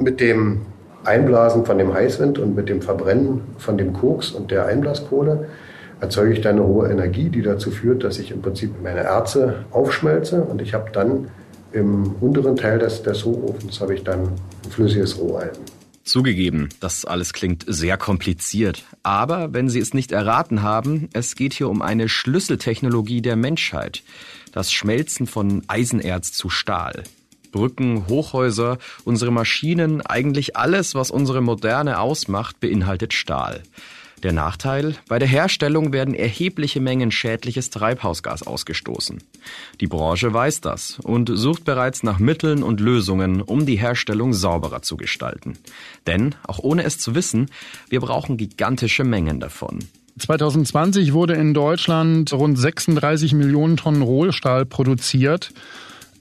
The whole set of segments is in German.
Mit dem Einblasen von dem Heißwind und mit dem Verbrennen von dem Koks und der Einblaskohle erzeuge ich dann eine hohe Energie, die dazu führt, dass ich im Prinzip meine Erze aufschmelze und ich habe dann im unteren Teil des, des Hochofens habe ich dann ein flüssiges Roheisen. Zugegeben, das alles klingt sehr kompliziert. Aber wenn Sie es nicht erraten haben, es geht hier um eine Schlüsseltechnologie der Menschheit. Das Schmelzen von Eisenerz zu Stahl. Brücken, Hochhäuser, unsere Maschinen, eigentlich alles, was unsere Moderne ausmacht, beinhaltet Stahl. Der Nachteil? Bei der Herstellung werden erhebliche Mengen schädliches Treibhausgas ausgestoßen. Die Branche weiß das und sucht bereits nach Mitteln und Lösungen, um die Herstellung sauberer zu gestalten. Denn, auch ohne es zu wissen, wir brauchen gigantische Mengen davon. 2020 wurde in Deutschland rund 36 Millionen Tonnen Rohstahl produziert.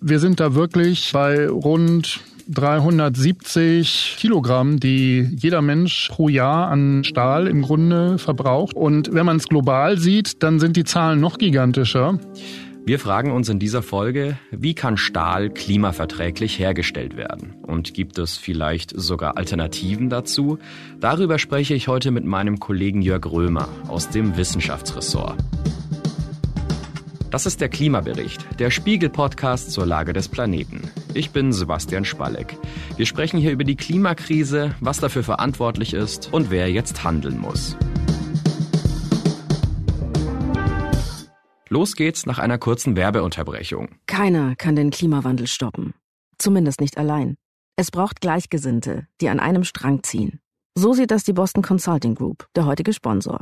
Wir sind da wirklich bei rund 370 Kilogramm, die jeder Mensch pro Jahr an Stahl im Grunde verbraucht. Und wenn man es global sieht, dann sind die Zahlen noch gigantischer. Wir fragen uns in dieser Folge, wie kann Stahl klimaverträglich hergestellt werden? Und gibt es vielleicht sogar Alternativen dazu? Darüber spreche ich heute mit meinem Kollegen Jörg Römer aus dem Wissenschaftsressort. Das ist der Klimabericht, der Spiegel-Podcast zur Lage des Planeten. Ich bin Sebastian Spalleck. Wir sprechen hier über die Klimakrise, was dafür verantwortlich ist und wer jetzt handeln muss. Los geht's nach einer kurzen Werbeunterbrechung. Keiner kann den Klimawandel stoppen. Zumindest nicht allein. Es braucht Gleichgesinnte, die an einem Strang ziehen. So sieht das die Boston Consulting Group, der heutige Sponsor.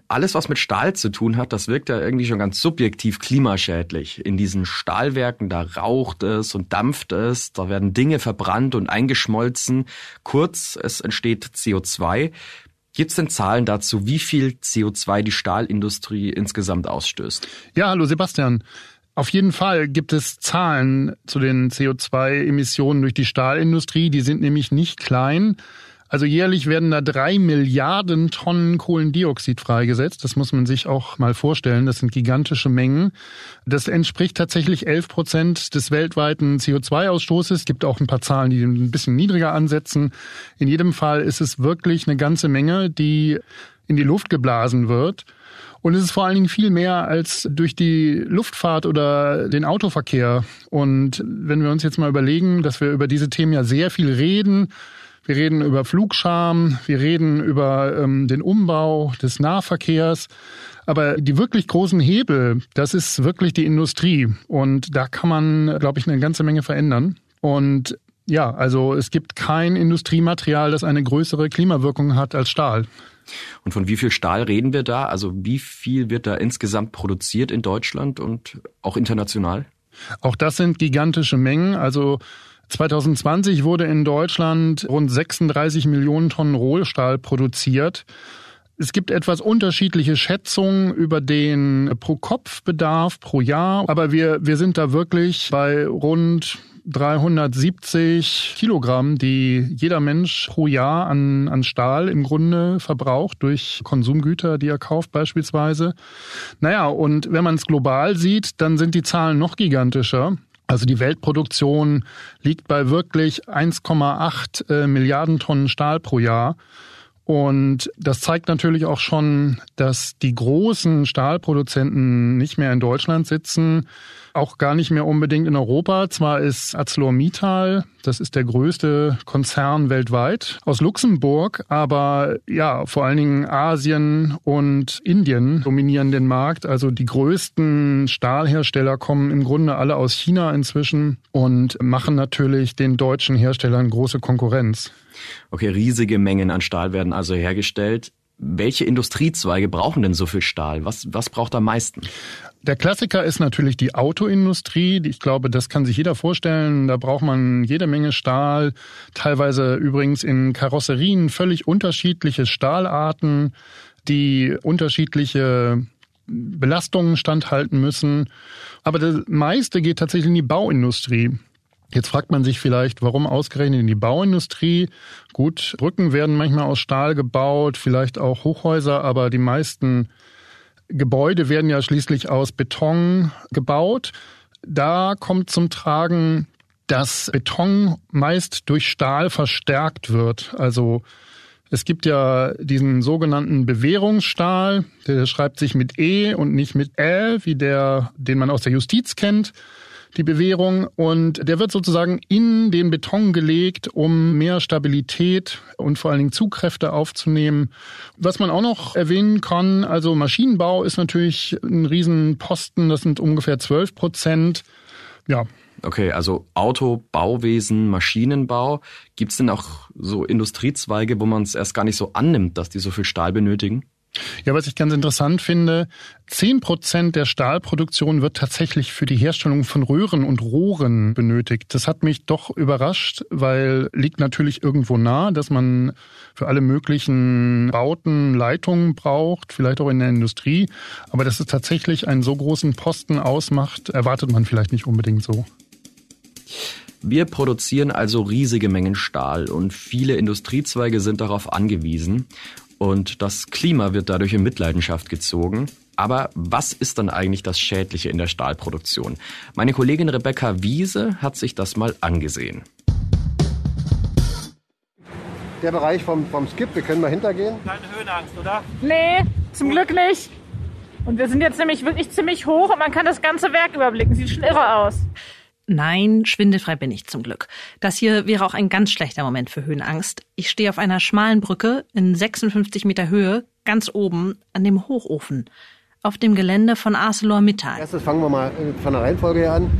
alles, was mit Stahl zu tun hat, das wirkt ja irgendwie schon ganz subjektiv klimaschädlich. In diesen Stahlwerken, da raucht es und dampft es, da werden Dinge verbrannt und eingeschmolzen. Kurz, es entsteht CO2. Gibt es denn Zahlen dazu, wie viel CO2 die Stahlindustrie insgesamt ausstößt? Ja, hallo Sebastian. Auf jeden Fall gibt es Zahlen zu den CO2-Emissionen durch die Stahlindustrie. Die sind nämlich nicht klein. Also jährlich werden da drei Milliarden Tonnen Kohlendioxid freigesetzt. Das muss man sich auch mal vorstellen. Das sind gigantische Mengen. Das entspricht tatsächlich 11 Prozent des weltweiten CO2-Ausstoßes. Es gibt auch ein paar Zahlen, die ein bisschen niedriger ansetzen. In jedem Fall ist es wirklich eine ganze Menge, die in die Luft geblasen wird. Und es ist vor allen Dingen viel mehr als durch die Luftfahrt oder den Autoverkehr. Und wenn wir uns jetzt mal überlegen, dass wir über diese Themen ja sehr viel reden, wir reden über Flugscham, wir reden über ähm, den Umbau des Nahverkehrs. Aber die wirklich großen Hebel, das ist wirklich die Industrie. Und da kann man, glaube ich, eine ganze Menge verändern. Und ja, also es gibt kein Industriematerial, das eine größere Klimawirkung hat als Stahl. Und von wie viel Stahl reden wir da? Also wie viel wird da insgesamt produziert in Deutschland und auch international? Auch das sind gigantische Mengen. Also 2020 wurde in Deutschland rund 36 Millionen Tonnen Rohstahl produziert. Es gibt etwas unterschiedliche Schätzungen über den Pro-Kopf-Bedarf pro Jahr, aber wir, wir sind da wirklich bei rund 370 Kilogramm, die jeder Mensch pro Jahr an, an Stahl im Grunde verbraucht durch Konsumgüter, die er kauft beispielsweise. Naja, und wenn man es global sieht, dann sind die Zahlen noch gigantischer. Also die Weltproduktion liegt bei wirklich 1,8 äh, Milliarden Tonnen Stahl pro Jahr. Und das zeigt natürlich auch schon, dass die großen Stahlproduzenten nicht mehr in Deutschland sitzen. Auch gar nicht mehr unbedingt in Europa. Zwar ist ArcelorMittal, das ist der größte Konzern weltweit, aus Luxemburg, aber ja, vor allen Dingen Asien und Indien dominieren den Markt. Also die größten Stahlhersteller kommen im Grunde alle aus China inzwischen und machen natürlich den deutschen Herstellern große Konkurrenz. Okay, riesige Mengen an Stahl werden also hergestellt. Welche Industriezweige brauchen denn so viel Stahl? Was, was braucht am meisten? Der Klassiker ist natürlich die Autoindustrie. Ich glaube, das kann sich jeder vorstellen. Da braucht man jede Menge Stahl, teilweise übrigens in Karosserien völlig unterschiedliche Stahlarten, die unterschiedliche Belastungen standhalten müssen. Aber das meiste geht tatsächlich in die Bauindustrie. Jetzt fragt man sich vielleicht, warum ausgerechnet in die Bauindustrie? Gut, Brücken werden manchmal aus Stahl gebaut, vielleicht auch Hochhäuser, aber die meisten Gebäude werden ja schließlich aus Beton gebaut. Da kommt zum Tragen, dass Beton meist durch Stahl verstärkt wird. Also es gibt ja diesen sogenannten Bewährungsstahl, der schreibt sich mit E und nicht mit L, wie der, den man aus der Justiz kennt die Bewährung. Und der wird sozusagen in den Beton gelegt, um mehr Stabilität und vor allen Dingen Zugkräfte aufzunehmen. Was man auch noch erwähnen kann, also Maschinenbau ist natürlich ein Riesenposten, das sind ungefähr 12 Prozent. Ja, Okay, also Auto, Bauwesen, Maschinenbau. Gibt es denn auch so Industriezweige, wo man es erst gar nicht so annimmt, dass die so viel Stahl benötigen? Ja, was ich ganz interessant finde, zehn Prozent der Stahlproduktion wird tatsächlich für die Herstellung von Röhren und Rohren benötigt. Das hat mich doch überrascht, weil liegt natürlich irgendwo nah, dass man für alle möglichen Bauten Leitungen braucht, vielleicht auch in der Industrie. Aber dass es tatsächlich einen so großen Posten ausmacht, erwartet man vielleicht nicht unbedingt so. Wir produzieren also riesige Mengen Stahl und viele Industriezweige sind darauf angewiesen und das Klima wird dadurch in Mitleidenschaft gezogen. Aber was ist dann eigentlich das Schädliche in der Stahlproduktion? Meine Kollegin Rebecca Wiese hat sich das mal angesehen. Der Bereich vom, vom Skip, wir können mal hintergehen. Keine Höhenangst, oder? Nee, zum Glück nicht. Und wir sind jetzt nämlich wirklich ziemlich hoch und man kann das ganze Werk überblicken. Sieht schon irre aus. Nein, schwindelfrei bin ich zum Glück. Das hier wäre auch ein ganz schlechter Moment für Höhenangst. Ich stehe auf einer schmalen Brücke in 56 Meter Höhe, ganz oben an dem Hochofen, auf dem Gelände von ArcelorMittal. Erstes fangen wir mal von der Reihenfolge her an.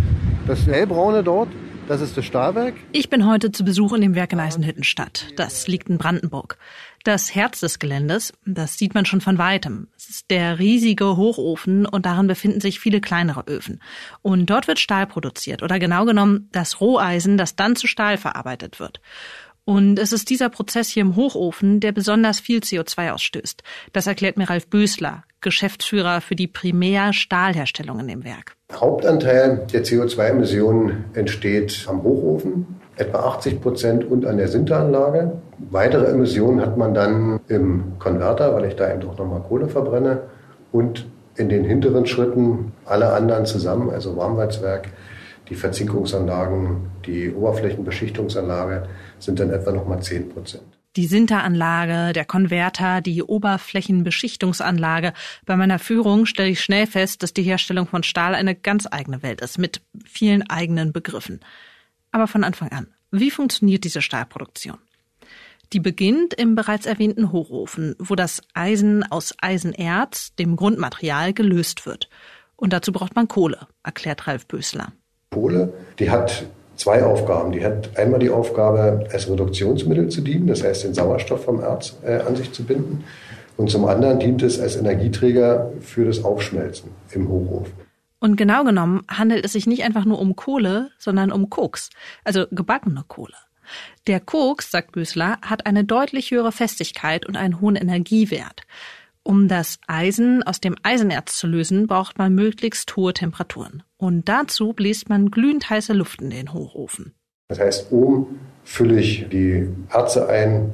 Das hellbraune dort, das ist das Stahlwerk. Ich bin heute zu Besuch in dem Werk in Eisenhüttenstadt. Das liegt in Brandenburg. Das Herz des Geländes, das sieht man schon von weitem. Es ist der riesige Hochofen und darin befinden sich viele kleinere Öfen. Und dort wird Stahl produziert oder genau genommen das Roheisen, das dann zu Stahl verarbeitet wird. Und es ist dieser Prozess hier im Hochofen, der besonders viel CO2 ausstößt. Das erklärt mir Ralf Bösler, Geschäftsführer für die Primärstahlherstellung in dem Werk. Hauptanteil der CO2-Emissionen entsteht am Hochofen, etwa 80 Prozent und an der Sinteranlage. Weitere Emissionen hat man dann im Konverter, weil ich da eben doch nochmal Kohle verbrenne und in den hinteren Schritten alle anderen zusammen, also Warmweitzwerk, die Verzinkungsanlagen, die Oberflächenbeschichtungsanlage sind dann etwa nochmal 10 Prozent. Die Sinteranlage, der Konverter, die Oberflächenbeschichtungsanlage. Bei meiner Führung stelle ich schnell fest, dass die Herstellung von Stahl eine ganz eigene Welt ist, mit vielen eigenen Begriffen. Aber von Anfang an, wie funktioniert diese Stahlproduktion? Die beginnt im bereits erwähnten Hochofen, wo das Eisen aus Eisenerz, dem Grundmaterial, gelöst wird. Und dazu braucht man Kohle, erklärt Ralf Bösler. Kohle, die hat zwei Aufgaben. Die hat einmal die Aufgabe, als Reduktionsmittel zu dienen, das heißt den Sauerstoff vom Erz äh, an sich zu binden. Und zum anderen dient es als Energieträger für das Aufschmelzen im Hochofen. Und genau genommen handelt es sich nicht einfach nur um Kohle, sondern um Koks, also gebackene Kohle. Der Koks, sagt Büßler, hat eine deutlich höhere Festigkeit und einen hohen Energiewert. Um das Eisen aus dem Eisenerz zu lösen, braucht man möglichst hohe Temperaturen. Und dazu bläst man glühend heiße Luft in den Hochofen. Das heißt, oben fülle ich die Erze ein,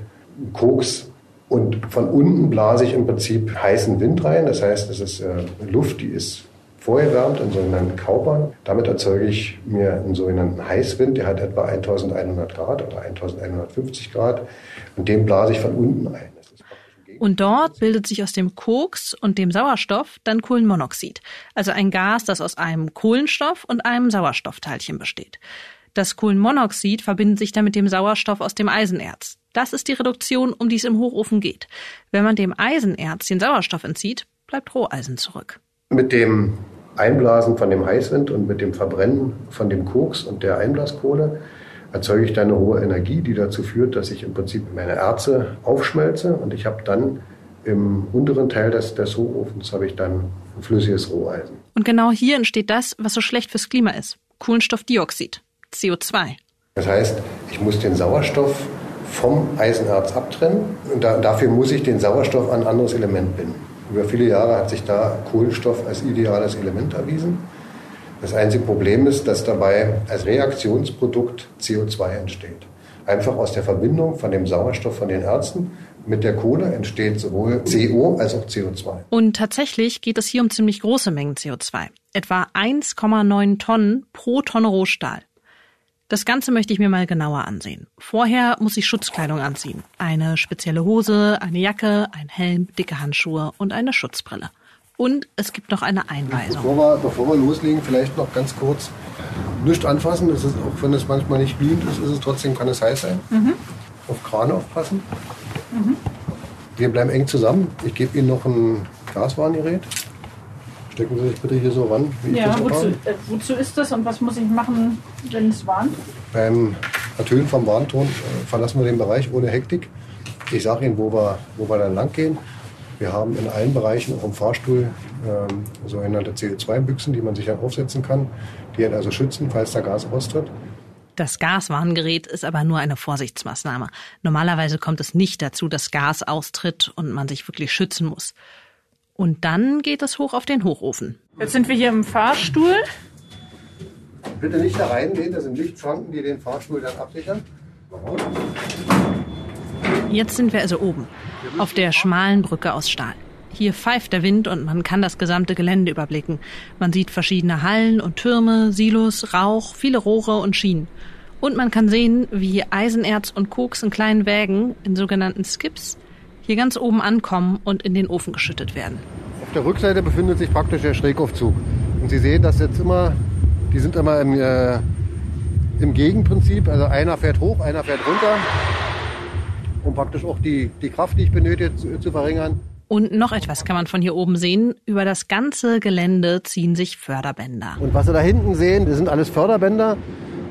Koks, und von unten blase ich im Prinzip heißen Wind rein. Das heißt, es ist äh, Luft, die ist vorgewärmt in sogenannten Kaupern. Damit erzeuge ich mir einen sogenannten Heißwind, der hat etwa 1100 Grad oder 1150 Grad und den blase ich von unten ein. Und dort bildet sich aus dem Koks und dem Sauerstoff dann Kohlenmonoxid, also ein Gas, das aus einem Kohlenstoff und einem Sauerstoffteilchen besteht. Das Kohlenmonoxid verbindet sich dann mit dem Sauerstoff aus dem Eisenerz. Das ist die Reduktion, um die es im Hochofen geht. Wenn man dem Eisenerz den Sauerstoff entzieht, bleibt Roheisen zurück. Mit dem Einblasen von dem Heißwind und mit dem Verbrennen von dem Koks und der Einblaskohle erzeuge ich dann eine hohe Energie, die dazu führt, dass ich im Prinzip meine Erze aufschmelze und ich habe dann im unteren Teil des, des Hochofens habe ich dann ein flüssiges Roheisen. Und genau hier entsteht das, was so schlecht fürs Klima ist. Kohlenstoffdioxid, CO2. Das heißt, ich muss den Sauerstoff vom Eisenerz abtrennen und da, dafür muss ich den Sauerstoff an ein anderes Element binden. Über viele Jahre hat sich da Kohlenstoff als ideales Element erwiesen. Das einzige Problem ist, dass dabei als Reaktionsprodukt CO2 entsteht. Einfach aus der Verbindung von dem Sauerstoff von den Erzen mit der Kohle entsteht sowohl CO als auch CO2. Und tatsächlich geht es hier um ziemlich große Mengen CO2. Etwa 1,9 Tonnen pro Tonne Rohstahl. Das Ganze möchte ich mir mal genauer ansehen. Vorher muss ich Schutzkleidung anziehen. Eine spezielle Hose, eine Jacke, ein Helm, dicke Handschuhe und eine Schutzbrille. Und es gibt noch eine Einweisung. Bevor wir, bevor wir loslegen, vielleicht noch ganz kurz nicht anfassen. Es ist, auch wenn es manchmal nicht glühend ist, ist es trotzdem, kann es heiß sein. Mhm. Auf Krane aufpassen. Mhm. Wir bleiben eng zusammen. Ich gebe Ihnen noch ein Glaswarngerät. Stecken Sie sich bitte hier so ran, wie ja, ich das wozu, äh, wozu ist das und was muss ich machen, wenn es warnt? Beim Ertönen vom Warnton äh, verlassen wir den Bereich ohne Hektik. Ich sage Ihnen, wo wir, wo wir dann lang gehen. Wir haben in allen Bereichen, auch im Fahrstuhl, ähm, sogenannte CO2-Büchsen, die man sich dann aufsetzen kann, die halt also schützen, falls da Gas austritt. Das Gaswarngerät ist aber nur eine Vorsichtsmaßnahme. Normalerweise kommt es nicht dazu, dass Gas austritt und man sich wirklich schützen muss. Und dann geht es hoch auf den Hochofen. Jetzt sind wir hier im Fahrstuhl. Bitte nicht da reingehen, das sind Lichtschranken, die den Fahrstuhl dann absichern. Jetzt sind wir also oben, auf der schmalen Brücke aus Stahl. Hier pfeift der Wind und man kann das gesamte Gelände überblicken. Man sieht verschiedene Hallen und Türme, Silos, Rauch, viele Rohre und Schienen. Und man kann sehen, wie Eisenerz und Koks in kleinen Wägen, in sogenannten Skips, hier ganz oben ankommen und in den Ofen geschüttet werden. Auf der Rückseite befindet sich praktisch der Schrägaufzug. Und Sie sehen, dass jetzt immer, die sind immer im, äh, im Gegenprinzip. Also einer fährt hoch, einer fährt runter, um praktisch auch die, die Kraft, die ich benötige, zu, zu verringern. Und noch etwas kann man von hier oben sehen. Über das ganze Gelände ziehen sich Förderbänder. Und was Sie da hinten sehen, das sind alles Förderbänder,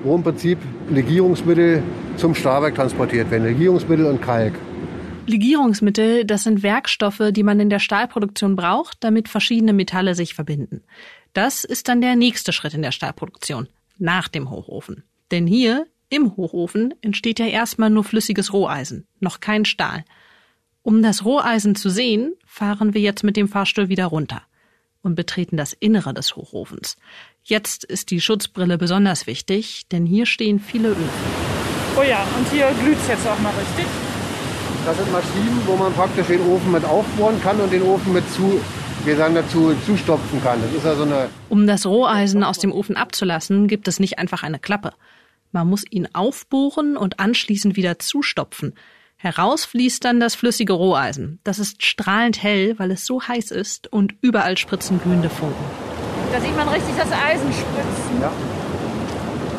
wo im Prinzip Legierungsmittel zum Stahlwerk transportiert werden. Legierungsmittel und Kalk. Legierungsmittel, das sind Werkstoffe, die man in der Stahlproduktion braucht, damit verschiedene Metalle sich verbinden. Das ist dann der nächste Schritt in der Stahlproduktion, nach dem Hochofen. Denn hier, im Hochofen, entsteht ja erstmal nur flüssiges Roheisen, noch kein Stahl. Um das Roheisen zu sehen, fahren wir jetzt mit dem Fahrstuhl wieder runter und betreten das Innere des Hochofens. Jetzt ist die Schutzbrille besonders wichtig, denn hier stehen viele Öfen. Oh ja, und hier glüht's jetzt auch mal richtig. Das sind Maschinen, wo man praktisch den Ofen mit aufbohren kann und den Ofen mit zu, wir sagen dazu, zustopfen kann. Das ist also eine um das Roheisen aus dem Ofen abzulassen, gibt es nicht einfach eine Klappe. Man muss ihn aufbohren und anschließend wieder zustopfen. Heraus fließt dann das flüssige Roheisen. Das ist strahlend hell, weil es so heiß ist und überall spritzen glühende Funken. Da sieht man richtig das Eisen spritzen. Ja.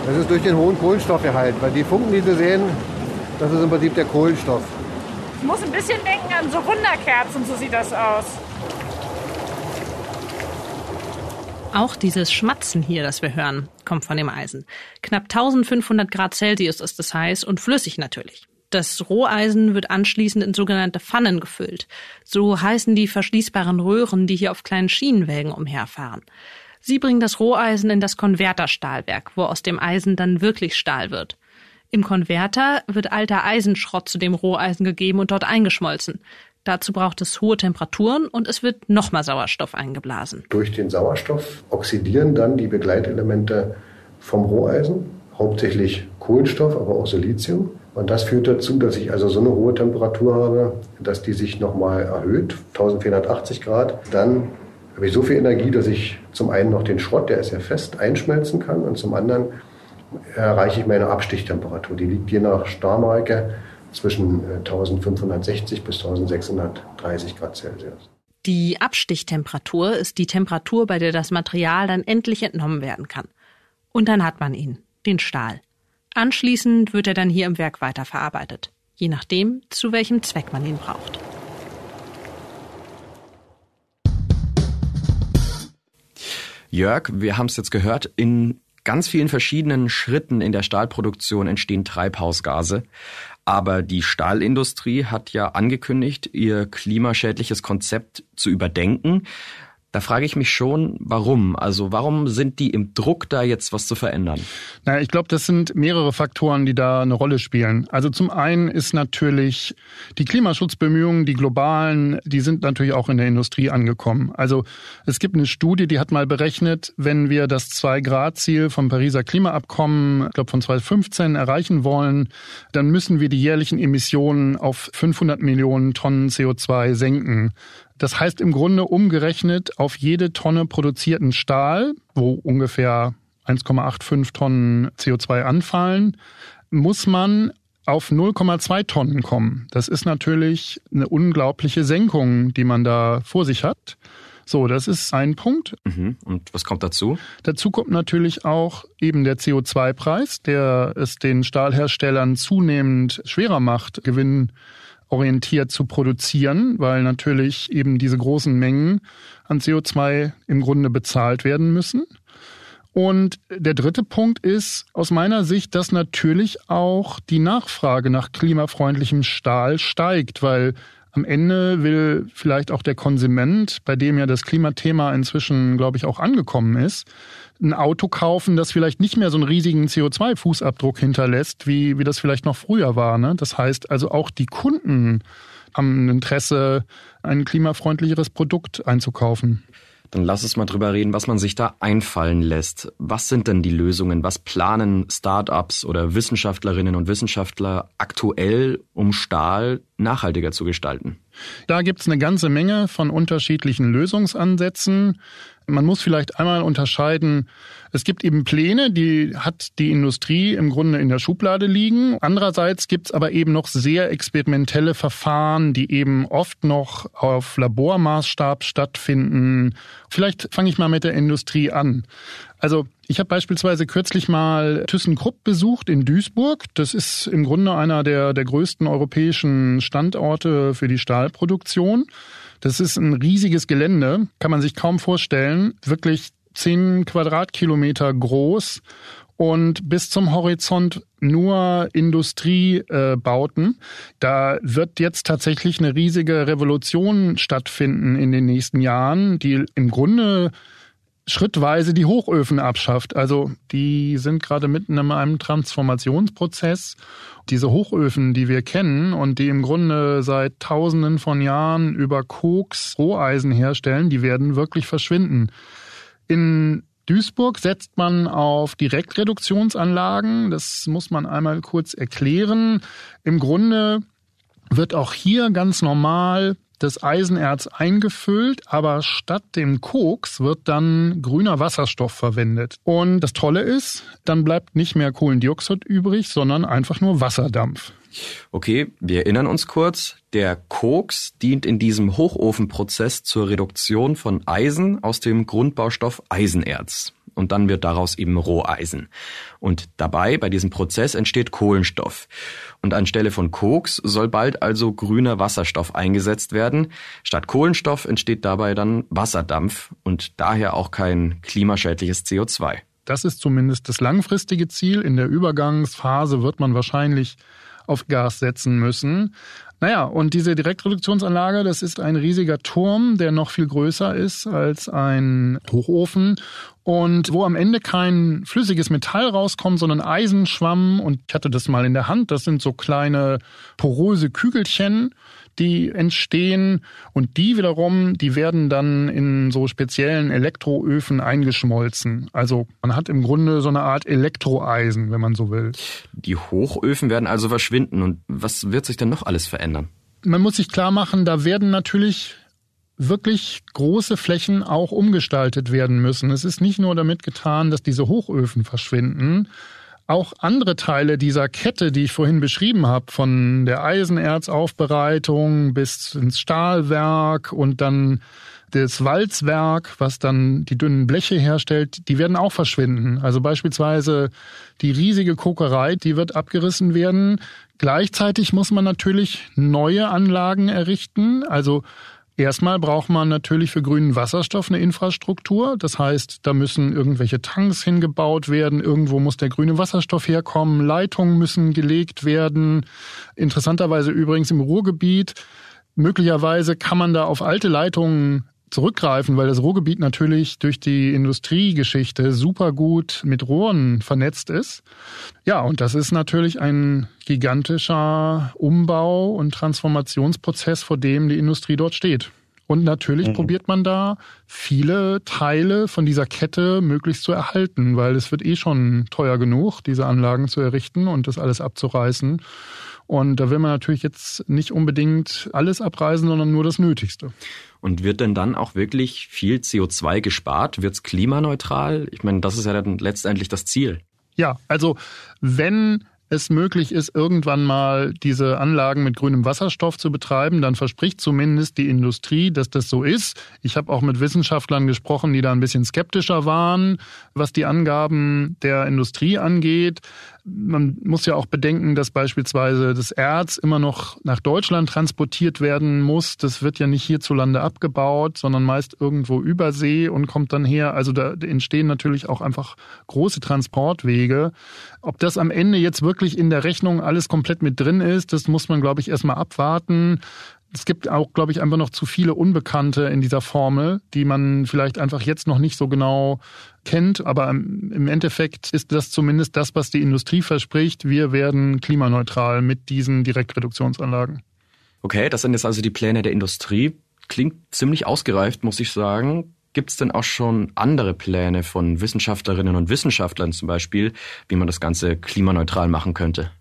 Das ist durch den hohen Kohlenstoffgehalt, weil die Funken, die Sie sehen, das ist im Prinzip der Kohlenstoff. Ich muss ein bisschen denken an so Wunderkerzen, so sieht das aus. Auch dieses Schmatzen hier, das wir hören, kommt von dem Eisen. Knapp 1500 Grad Celsius ist es heiß und flüssig natürlich. Das Roheisen wird anschließend in sogenannte Pfannen gefüllt. So heißen die verschließbaren Röhren, die hier auf kleinen Schienenwägen umherfahren. Sie bringen das Roheisen in das Konverterstahlwerk, wo aus dem Eisen dann wirklich Stahl wird. Im Konverter wird alter Eisenschrott zu dem Roheisen gegeben und dort eingeschmolzen. Dazu braucht es hohe Temperaturen und es wird nochmal Sauerstoff eingeblasen. Durch den Sauerstoff oxidieren dann die Begleitelemente vom Roheisen, hauptsächlich Kohlenstoff, aber auch Silizium. Und das führt dazu, dass ich also so eine hohe Temperatur habe, dass die sich nochmal erhöht, 1480 Grad. Dann habe ich so viel Energie, dass ich zum einen noch den Schrott, der ist ja fest, einschmelzen kann und zum anderen erreiche ich meine Abstichtemperatur. Die liegt je nach Starmarke zwischen 1560 bis 1630 Grad Celsius. Die Abstichtemperatur ist die Temperatur, bei der das Material dann endlich entnommen werden kann. Und dann hat man ihn, den Stahl. Anschließend wird er dann hier im Werk weiterverarbeitet, je nachdem, zu welchem Zweck man ihn braucht. Jörg, wir haben es jetzt gehört, in ganz vielen verschiedenen Schritten in der Stahlproduktion entstehen Treibhausgase. Aber die Stahlindustrie hat ja angekündigt, ihr klimaschädliches Konzept zu überdenken. Da frage ich mich schon, warum? Also warum sind die im Druck, da jetzt was zu verändern? Naja, ich glaube, das sind mehrere Faktoren, die da eine Rolle spielen. Also zum einen ist natürlich die Klimaschutzbemühungen, die globalen, die sind natürlich auch in der Industrie angekommen. Also es gibt eine Studie, die hat mal berechnet, wenn wir das Zwei-Grad-Ziel vom Pariser Klimaabkommen, ich glaube von 2015 erreichen wollen, dann müssen wir die jährlichen Emissionen auf 500 Millionen Tonnen CO2 senken. Das heißt im Grunde umgerechnet auf jede Tonne produzierten Stahl, wo ungefähr 1,85 Tonnen CO2 anfallen, muss man auf 0,2 Tonnen kommen. Das ist natürlich eine unglaubliche Senkung, die man da vor sich hat. So, das ist ein Punkt. Mhm. Und was kommt dazu? Dazu kommt natürlich auch eben der CO2-Preis, der es den Stahlherstellern zunehmend schwerer macht, Gewinn orientiert zu produzieren, weil natürlich eben diese großen Mengen an CO2 im Grunde bezahlt werden müssen. Und der dritte Punkt ist aus meiner Sicht, dass natürlich auch die Nachfrage nach klimafreundlichem Stahl steigt, weil am Ende will vielleicht auch der Konsument, bei dem ja das Klimathema inzwischen, glaube ich, auch angekommen ist, ein Auto kaufen, das vielleicht nicht mehr so einen riesigen CO2-Fußabdruck hinterlässt, wie, wie das vielleicht noch früher war. Ne? Das heißt also auch die Kunden haben ein Interesse, ein klimafreundlicheres Produkt einzukaufen. Dann lass uns mal drüber reden, was man sich da einfallen lässt. Was sind denn die Lösungen? Was planen Startups oder Wissenschaftlerinnen und Wissenschaftler aktuell, um Stahl nachhaltiger zu gestalten? Da gibt's eine ganze Menge von unterschiedlichen Lösungsansätzen. Man muss vielleicht einmal unterscheiden, es gibt eben Pläne, die hat die Industrie im Grunde in der Schublade liegen. Andererseits gibt's aber eben noch sehr experimentelle Verfahren, die eben oft noch auf Labormaßstab stattfinden. Vielleicht fange ich mal mit der Industrie an. Also ich habe beispielsweise kürzlich mal ThyssenKrupp besucht in Duisburg. Das ist im Grunde einer der, der größten europäischen Standorte für die Stahlproduktion. Das ist ein riesiges Gelände, kann man sich kaum vorstellen. Wirklich zehn Quadratkilometer groß und bis zum Horizont nur Industriebauten. Da wird jetzt tatsächlich eine riesige Revolution stattfinden in den nächsten Jahren, die im Grunde schrittweise die Hochöfen abschafft. Also die sind gerade mitten in einem Transformationsprozess. Diese Hochöfen, die wir kennen und die im Grunde seit Tausenden von Jahren über Koks Roheisen herstellen, die werden wirklich verschwinden. In Duisburg setzt man auf Direktreduktionsanlagen. Das muss man einmal kurz erklären. Im Grunde wird auch hier ganz normal das Eisenerz eingefüllt, aber statt dem Koks wird dann grüner Wasserstoff verwendet. Und das Tolle ist, dann bleibt nicht mehr Kohlendioxid übrig, sondern einfach nur Wasserdampf. Okay, wir erinnern uns kurz. Der Koks dient in diesem Hochofenprozess zur Reduktion von Eisen aus dem Grundbaustoff Eisenerz und dann wird daraus eben Roheisen. Und dabei, bei diesem Prozess, entsteht Kohlenstoff. Und anstelle von Koks soll bald also grüner Wasserstoff eingesetzt werden. Statt Kohlenstoff entsteht dabei dann Wasserdampf und daher auch kein klimaschädliches CO2. Das ist zumindest das langfristige Ziel. In der Übergangsphase wird man wahrscheinlich auf Gas setzen müssen. Naja, und diese Direktreduktionsanlage, das ist ein riesiger Turm, der noch viel größer ist als ein Hochofen und wo am Ende kein flüssiges Metall rauskommt, sondern Eisenschwamm. Und ich hatte das mal in der Hand. Das sind so kleine poröse Kügelchen, die entstehen und die wiederum, die werden dann in so speziellen Elektroöfen eingeschmolzen. Also man hat im Grunde so eine Art Elektroeisen, wenn man so will. Die Hochöfen werden also verschwinden und was wird sich denn noch alles verändern? Man muss sich klar machen, da werden natürlich wirklich große Flächen auch umgestaltet werden müssen. Es ist nicht nur damit getan, dass diese Hochöfen verschwinden, auch andere Teile dieser Kette, die ich vorhin beschrieben habe, von der Eisenerzaufbereitung bis ins Stahlwerk und dann das Walzwerk, was dann die dünnen Bleche herstellt, die werden auch verschwinden. Also beispielsweise die riesige Kokerei, die wird abgerissen werden. Gleichzeitig muss man natürlich neue Anlagen errichten. Also Erstmal braucht man natürlich für grünen Wasserstoff eine Infrastruktur. Das heißt, da müssen irgendwelche Tanks hingebaut werden. Irgendwo muss der grüne Wasserstoff herkommen. Leitungen müssen gelegt werden. Interessanterweise übrigens im Ruhrgebiet. Möglicherweise kann man da auf alte Leitungen zurückgreifen, weil das Ruhrgebiet natürlich durch die Industriegeschichte super gut mit Rohren vernetzt ist. Ja, und das ist natürlich ein gigantischer Umbau- und Transformationsprozess, vor dem die Industrie dort steht. Und natürlich mhm. probiert man da viele Teile von dieser Kette möglichst zu erhalten, weil es wird eh schon teuer genug, diese Anlagen zu errichten und das alles abzureißen. Und da will man natürlich jetzt nicht unbedingt alles abreisen, sondern nur das Nötigste. Und wird denn dann auch wirklich viel CO2 gespart? Wird's klimaneutral? Ich meine, das ist ja dann letztendlich das Ziel. Ja, also wenn es möglich ist, irgendwann mal diese Anlagen mit grünem Wasserstoff zu betreiben, dann verspricht zumindest die Industrie, dass das so ist. Ich habe auch mit Wissenschaftlern gesprochen, die da ein bisschen skeptischer waren, was die Angaben der Industrie angeht man muss ja auch bedenken, dass beispielsweise das Erz immer noch nach Deutschland transportiert werden muss. Das wird ja nicht hierzulande abgebaut, sondern meist irgendwo übersee und kommt dann her. Also da entstehen natürlich auch einfach große Transportwege. Ob das am Ende jetzt wirklich in der Rechnung alles komplett mit drin ist, das muss man, glaube ich, erstmal abwarten es gibt auch, glaube ich, einfach noch zu viele Unbekannte in dieser Formel, die man vielleicht einfach jetzt noch nicht so genau kennt. Aber im Endeffekt ist das zumindest das, was die Industrie verspricht. Wir werden klimaneutral mit diesen Direktreduktionsanlagen. Okay, das sind jetzt also die Pläne der Industrie. Klingt ziemlich ausgereift, muss ich sagen. Gibt es denn auch schon andere Pläne von Wissenschaftlerinnen und Wissenschaftlern zum Beispiel, wie man das Ganze klimaneutral machen könnte?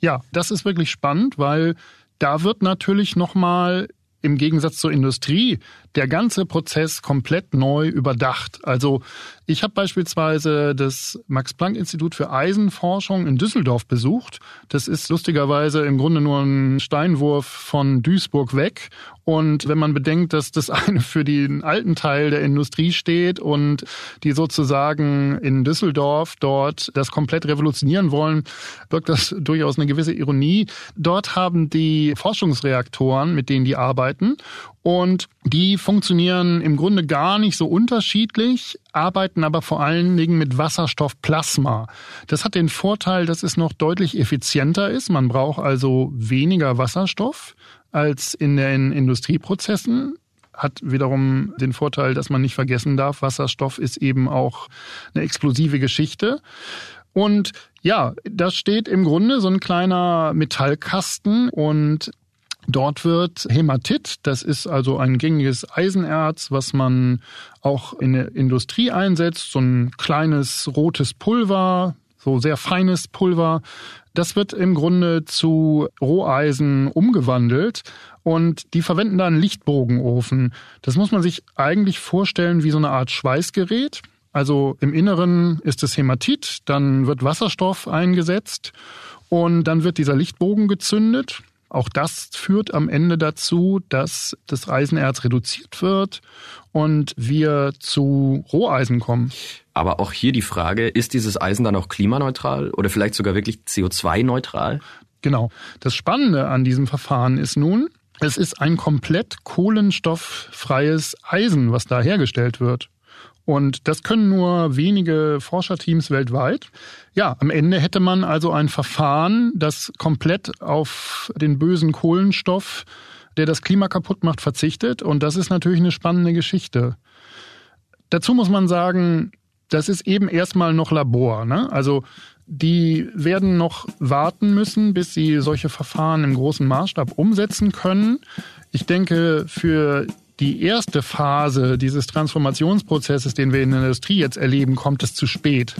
Ja, das ist wirklich spannend, weil da wird natürlich nochmal im Gegensatz zur Industrie der ganze Prozess komplett neu überdacht. Also ich habe beispielsweise das Max-Planck-Institut für Eisenforschung in Düsseldorf besucht. Das ist lustigerweise im Grunde nur ein Steinwurf von Duisburg weg. Und wenn man bedenkt, dass das eine für den alten Teil der Industrie steht und die sozusagen in Düsseldorf dort das komplett revolutionieren wollen, wirkt das durchaus eine gewisse Ironie. Dort haben die Forschungsreaktoren, mit denen die arbeiten, und die funktionieren im Grunde gar nicht so unterschiedlich, arbeiten aber vor allen Dingen mit Wasserstoffplasma. Das hat den Vorteil, dass es noch deutlich effizienter ist. Man braucht also weniger Wasserstoff als in den Industrieprozessen hat wiederum den Vorteil, dass man nicht vergessen darf, Wasserstoff ist eben auch eine explosive Geschichte. Und ja, da steht im Grunde so ein kleiner Metallkasten und Dort wird Hämatit, das ist also ein gängiges Eisenerz, was man auch in der Industrie einsetzt, so ein kleines rotes Pulver, so sehr feines Pulver. Das wird im Grunde zu Roheisen umgewandelt und die verwenden da einen Lichtbogenofen. Das muss man sich eigentlich vorstellen wie so eine Art Schweißgerät. Also im Inneren ist es Hämatit, dann wird Wasserstoff eingesetzt und dann wird dieser Lichtbogen gezündet auch das führt am Ende dazu, dass das Eisenerz reduziert wird und wir zu Roheisen kommen. Aber auch hier die Frage, ist dieses Eisen dann auch klimaneutral oder vielleicht sogar wirklich CO2-neutral? Genau. Das Spannende an diesem Verfahren ist nun, es ist ein komplett kohlenstofffreies Eisen, was da hergestellt wird. Und das können nur wenige Forscherteams weltweit. Ja, am Ende hätte man also ein Verfahren, das komplett auf den bösen Kohlenstoff, der das Klima kaputt macht, verzichtet. Und das ist natürlich eine spannende Geschichte. Dazu muss man sagen, das ist eben erstmal noch Labor. Ne? Also die werden noch warten müssen, bis sie solche Verfahren im großen Maßstab umsetzen können. Ich denke, für die erste Phase dieses Transformationsprozesses, den wir in der Industrie jetzt erleben, kommt es zu spät.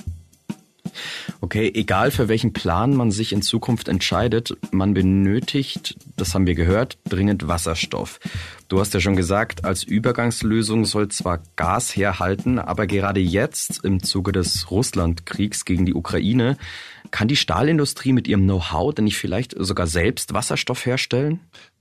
Okay, egal für welchen Plan man sich in Zukunft entscheidet, man benötigt, das haben wir gehört, dringend Wasserstoff. Du hast ja schon gesagt, als Übergangslösung soll zwar Gas herhalten, aber gerade jetzt im Zuge des Russlandkriegs gegen die Ukraine kann die Stahlindustrie mit ihrem Know-how denn nicht vielleicht sogar selbst Wasserstoff herstellen?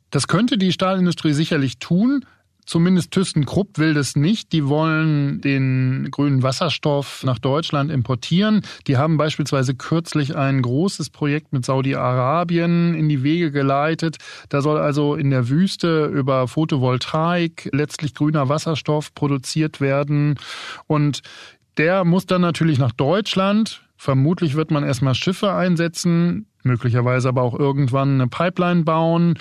Das könnte die Stahlindustrie sicherlich tun. Zumindest ThyssenKrupp will das nicht. Die wollen den grünen Wasserstoff nach Deutschland importieren. Die haben beispielsweise kürzlich ein großes Projekt mit Saudi-Arabien in die Wege geleitet. Da soll also in der Wüste über Photovoltaik letztlich grüner Wasserstoff produziert werden. Und der muss dann natürlich nach Deutschland. Vermutlich wird man erstmal Schiffe einsetzen, möglicherweise aber auch irgendwann eine Pipeline bauen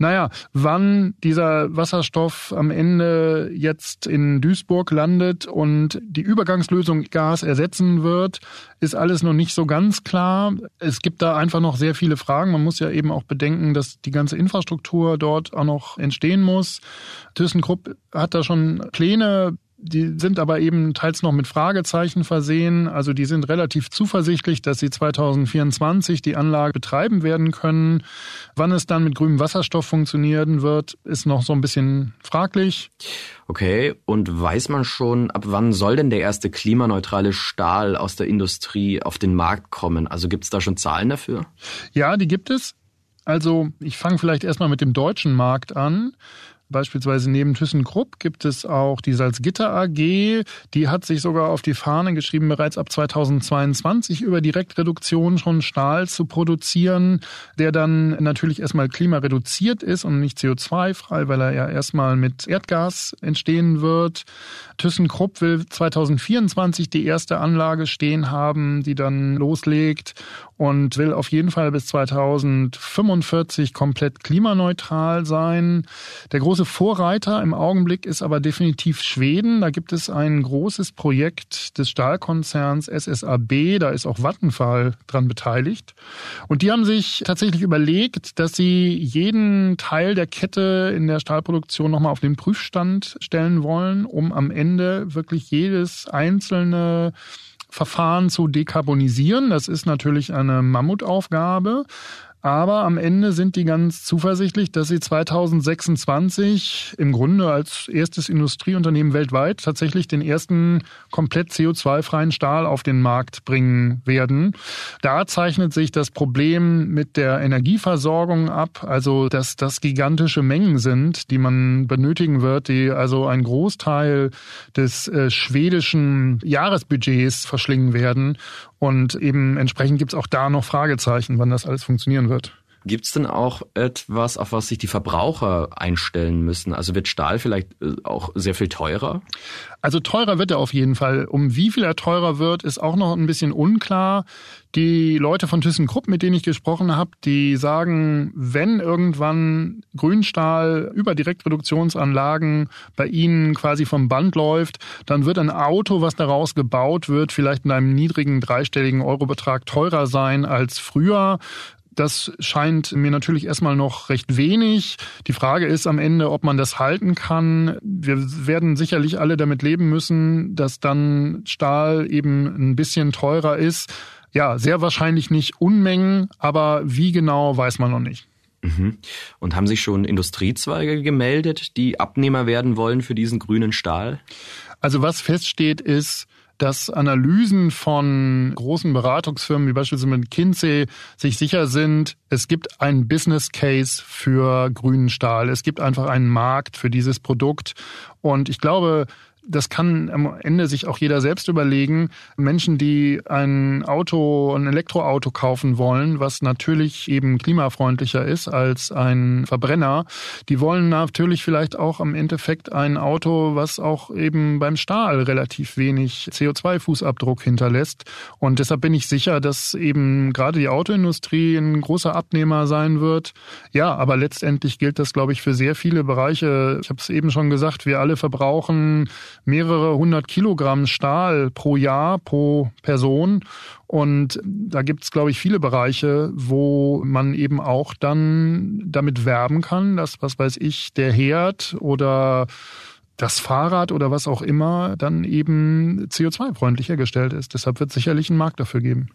naja, wann dieser Wasserstoff am Ende jetzt in Duisburg landet und die Übergangslösung Gas ersetzen wird, ist alles noch nicht so ganz klar. Es gibt da einfach noch sehr viele Fragen. Man muss ja eben auch bedenken, dass die ganze Infrastruktur dort auch noch entstehen muss. ThyssenKrupp hat da schon Pläne die sind aber eben teils noch mit Fragezeichen versehen. Also die sind relativ zuversichtlich, dass sie 2024 die Anlage betreiben werden können. Wann es dann mit grünem Wasserstoff funktionieren wird, ist noch so ein bisschen fraglich. Okay, und weiß man schon, ab wann soll denn der erste klimaneutrale Stahl aus der Industrie auf den Markt kommen? Also gibt es da schon Zahlen dafür? Ja, die gibt es. Also ich fange vielleicht erstmal mit dem deutschen Markt an. Beispielsweise neben ThyssenKrupp gibt es auch die Salzgitter AG. Die hat sich sogar auf die Fahne geschrieben, bereits ab 2022 über Direktreduktion schon Stahl zu produzieren, der dann natürlich erstmal klimareduziert ist und nicht CO2-frei, weil er ja erstmal mit Erdgas entstehen wird. ThyssenKrupp will 2024 die erste Anlage stehen haben, die dann loslegt und will auf jeden Fall bis 2045 komplett klimaneutral sein. Der große Vorreiter im Augenblick ist aber definitiv Schweden. Da gibt es ein großes Projekt des Stahlkonzerns SSAB. Da ist auch Vattenfall dran beteiligt. Und die haben sich tatsächlich überlegt, dass sie jeden Teil der Kette in der Stahlproduktion nochmal auf den Prüfstand stellen wollen, um am Ende wirklich jedes einzelne Verfahren zu dekarbonisieren. Das ist natürlich eine Mammutaufgabe. Aber am Ende sind die ganz zuversichtlich, dass sie 2026 im Grunde als erstes Industrieunternehmen weltweit tatsächlich den ersten komplett CO2-freien Stahl auf den Markt bringen werden. Da zeichnet sich das Problem mit der Energieversorgung ab, also dass das gigantische Mengen sind, die man benötigen wird, die also ein Großteil des äh, schwedischen Jahresbudgets verschlingen werden. Und eben entsprechend gibt es auch da noch Fragezeichen, wann das alles funktionieren wird. Gibt es denn auch etwas, auf was sich die Verbraucher einstellen müssen? Also wird Stahl vielleicht äh, auch sehr viel teurer? Also teurer wird er auf jeden Fall. Um wie viel er teurer wird, ist auch noch ein bisschen unklar. Die Leute von ThyssenKrupp, mit denen ich gesprochen habe, die sagen, wenn irgendwann Grünstahl über Direktreduktionsanlagen bei ihnen quasi vom Band läuft, dann wird ein Auto, was daraus gebaut wird, vielleicht in einem niedrigen dreistelligen Eurobetrag teurer sein als früher. Das scheint mir natürlich erstmal noch recht wenig. Die Frage ist am Ende, ob man das halten kann. Wir werden sicherlich alle damit leben müssen, dass dann Stahl eben ein bisschen teurer ist. Ja, sehr wahrscheinlich nicht Unmengen, aber wie genau weiß man noch nicht. Mhm. Und haben sich schon Industriezweige gemeldet, die Abnehmer werden wollen für diesen grünen Stahl? Also was feststeht ist, dass Analysen von großen Beratungsfirmen wie beispielsweise McKinsey sich sicher sind, es gibt einen Business Case für grünen Stahl. Es gibt einfach einen Markt für dieses Produkt. Und ich glaube, das kann am Ende sich auch jeder selbst überlegen. Menschen, die ein Auto, ein Elektroauto kaufen wollen, was natürlich eben klimafreundlicher ist als ein Verbrenner, die wollen natürlich vielleicht auch am Endeffekt ein Auto, was auch eben beim Stahl relativ wenig CO2-Fußabdruck hinterlässt. Und deshalb bin ich sicher, dass eben gerade die Autoindustrie ein großer Abnehmer sein wird. Ja, aber letztendlich gilt das, glaube ich, für sehr viele Bereiche. Ich habe es eben schon gesagt, wir alle verbrauchen mehrere hundert Kilogramm Stahl pro Jahr, pro Person. Und da gibt es, glaube ich, viele Bereiche, wo man eben auch dann damit werben kann, dass, was weiß ich, der Herd oder das Fahrrad oder was auch immer dann eben CO2-freundlich hergestellt ist. Deshalb wird es sicherlich einen Markt dafür geben.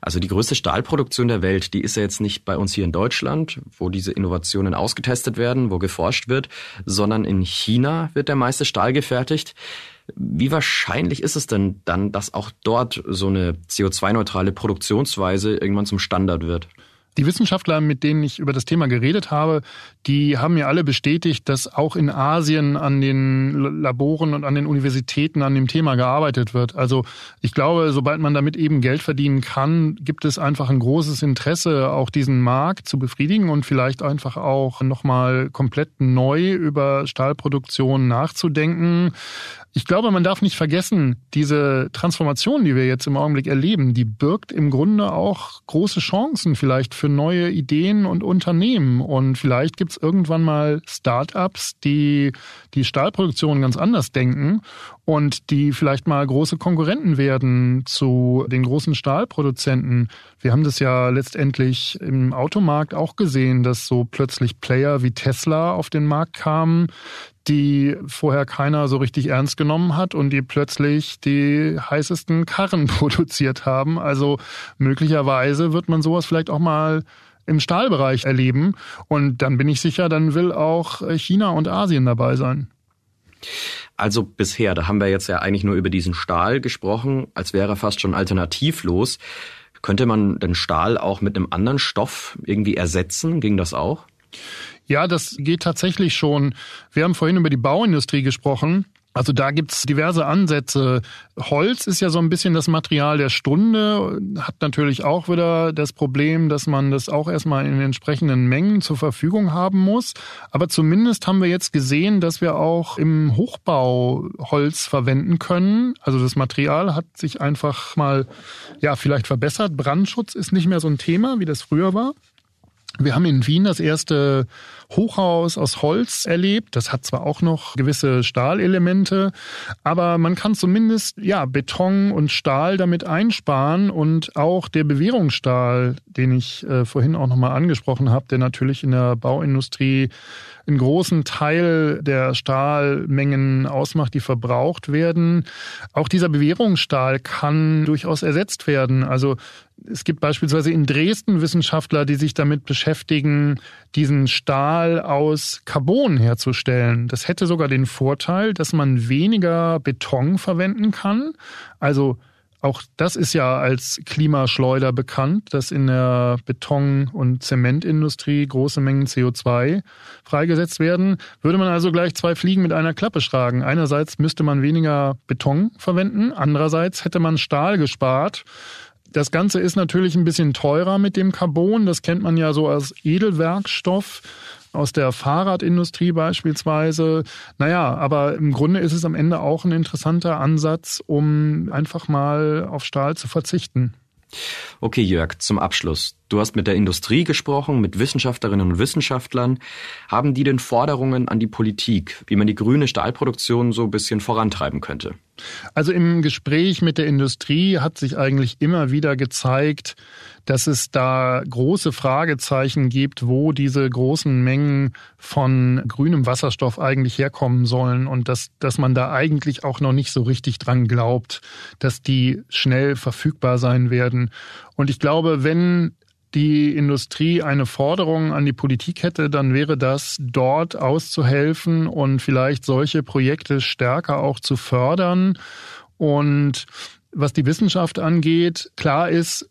Also die größte Stahlproduktion der Welt, die ist ja jetzt nicht bei uns hier in Deutschland, wo diese Innovationen ausgetestet werden, wo geforscht wird, sondern in China wird der meiste Stahl gefertigt. Wie wahrscheinlich ist es denn dann, dass auch dort so eine CO2-neutrale Produktionsweise irgendwann zum Standard wird? Die Wissenschaftler, mit denen ich über das Thema geredet habe, die haben mir alle bestätigt, dass auch in Asien an den Laboren und an den Universitäten an dem Thema gearbeitet wird. Also ich glaube, sobald man damit eben Geld verdienen kann, gibt es einfach ein großes Interesse, auch diesen Markt zu befriedigen und vielleicht einfach auch nochmal komplett neu über Stahlproduktion nachzudenken. Ich glaube, man darf nicht vergessen, diese Transformation, die wir jetzt im Augenblick erleben, die birgt im Grunde auch große Chancen vielleicht für neue Ideen und Unternehmen. Und vielleicht gibt es irgendwann mal Start-ups, die die Stahlproduktion ganz anders denken und die vielleicht mal große Konkurrenten werden zu den großen Stahlproduzenten. Wir haben das ja letztendlich im Automarkt auch gesehen, dass so plötzlich Player wie Tesla auf den Markt kamen, die vorher keiner so richtig ernst genommen hat und die plötzlich die heißesten Karren produziert haben. Also möglicherweise wird man sowas vielleicht auch mal im Stahlbereich erleben. Und dann bin ich sicher, dann will auch China und Asien dabei sein. Also bisher, da haben wir jetzt ja eigentlich nur über diesen Stahl gesprochen, als wäre er fast schon alternativlos. Könnte man den Stahl auch mit einem anderen Stoff irgendwie ersetzen? Ging das auch? Ja, das geht tatsächlich schon. Wir haben vorhin über die Bauindustrie gesprochen. Also da gibt's diverse Ansätze. Holz ist ja so ein bisschen das Material der Stunde, hat natürlich auch wieder das Problem, dass man das auch erstmal in entsprechenden Mengen zur Verfügung haben muss. Aber zumindest haben wir jetzt gesehen, dass wir auch im Hochbau Holz verwenden können. Also das Material hat sich einfach mal, ja, vielleicht verbessert. Brandschutz ist nicht mehr so ein Thema, wie das früher war. Wir haben in Wien das erste Hochhaus aus Holz erlebt. Das hat zwar auch noch gewisse Stahlelemente, aber man kann zumindest ja Beton und Stahl damit einsparen und auch der Bewährungsstahl, den ich äh, vorhin auch nochmal angesprochen habe, der natürlich in der Bauindustrie einen großen Teil der Stahlmengen ausmacht, die verbraucht werden. Auch dieser Bewährungsstahl kann durchaus ersetzt werden. Also es gibt beispielsweise in Dresden Wissenschaftler, die sich damit beschäftigen, diesen Stahl aus Carbon herzustellen. Das hätte sogar den Vorteil, dass man weniger Beton verwenden kann. Also auch das ist ja als Klimaschleuder bekannt, dass in der Beton- und Zementindustrie große Mengen CO2 freigesetzt werden. Würde man also gleich zwei Fliegen mit einer Klappe schlagen. Einerseits müsste man weniger Beton verwenden, andererseits hätte man Stahl gespart. Das Ganze ist natürlich ein bisschen teurer mit dem Carbon. Das kennt man ja so als Edelwerkstoff aus der Fahrradindustrie beispielsweise. Naja, aber im Grunde ist es am Ende auch ein interessanter Ansatz, um einfach mal auf Stahl zu verzichten. Okay, Jörg, zum Abschluss. Du hast mit der Industrie gesprochen, mit Wissenschaftlerinnen und Wissenschaftlern. Haben die denn Forderungen an die Politik, wie man die grüne Stahlproduktion so ein bisschen vorantreiben könnte? Also im Gespräch mit der Industrie hat sich eigentlich immer wieder gezeigt, dass es da große Fragezeichen gibt, wo diese großen Mengen von grünem Wasserstoff eigentlich herkommen sollen und dass, dass man da eigentlich auch noch nicht so richtig dran glaubt, dass die schnell verfügbar sein werden. Und ich glaube, wenn die Industrie eine Forderung an die Politik hätte, dann wäre das, dort auszuhelfen und vielleicht solche Projekte stärker auch zu fördern. Und was die Wissenschaft angeht, klar ist,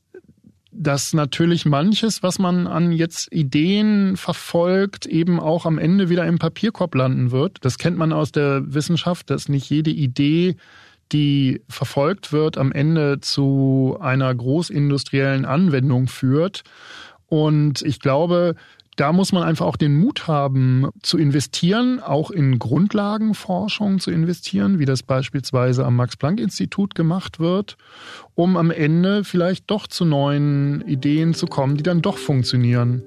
dass natürlich manches, was man an jetzt Ideen verfolgt, eben auch am Ende wieder im Papierkorb landen wird. Das kennt man aus der Wissenschaft, dass nicht jede Idee die verfolgt wird, am Ende zu einer großindustriellen Anwendung führt. Und ich glaube, da muss man einfach auch den Mut haben, zu investieren, auch in Grundlagenforschung zu investieren, wie das beispielsweise am Max-Planck-Institut gemacht wird, um am Ende vielleicht doch zu neuen Ideen zu kommen, die dann doch funktionieren.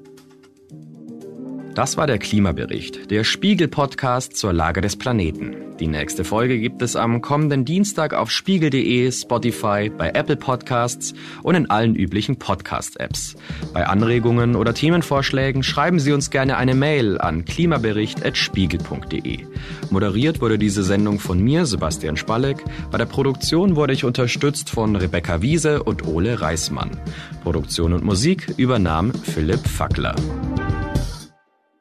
Das war der Klimabericht, der Spiegel-Podcast zur Lage des Planeten. Die nächste Folge gibt es am kommenden Dienstag auf spiegel.de, Spotify, bei Apple Podcasts und in allen üblichen Podcast-Apps. Bei Anregungen oder Themenvorschlägen schreiben Sie uns gerne eine Mail an klimabericht.spiegel.de. Moderiert wurde diese Sendung von mir, Sebastian Spalleck. Bei der Produktion wurde ich unterstützt von Rebecca Wiese und Ole Reismann. Produktion und Musik übernahm Philipp Fackler.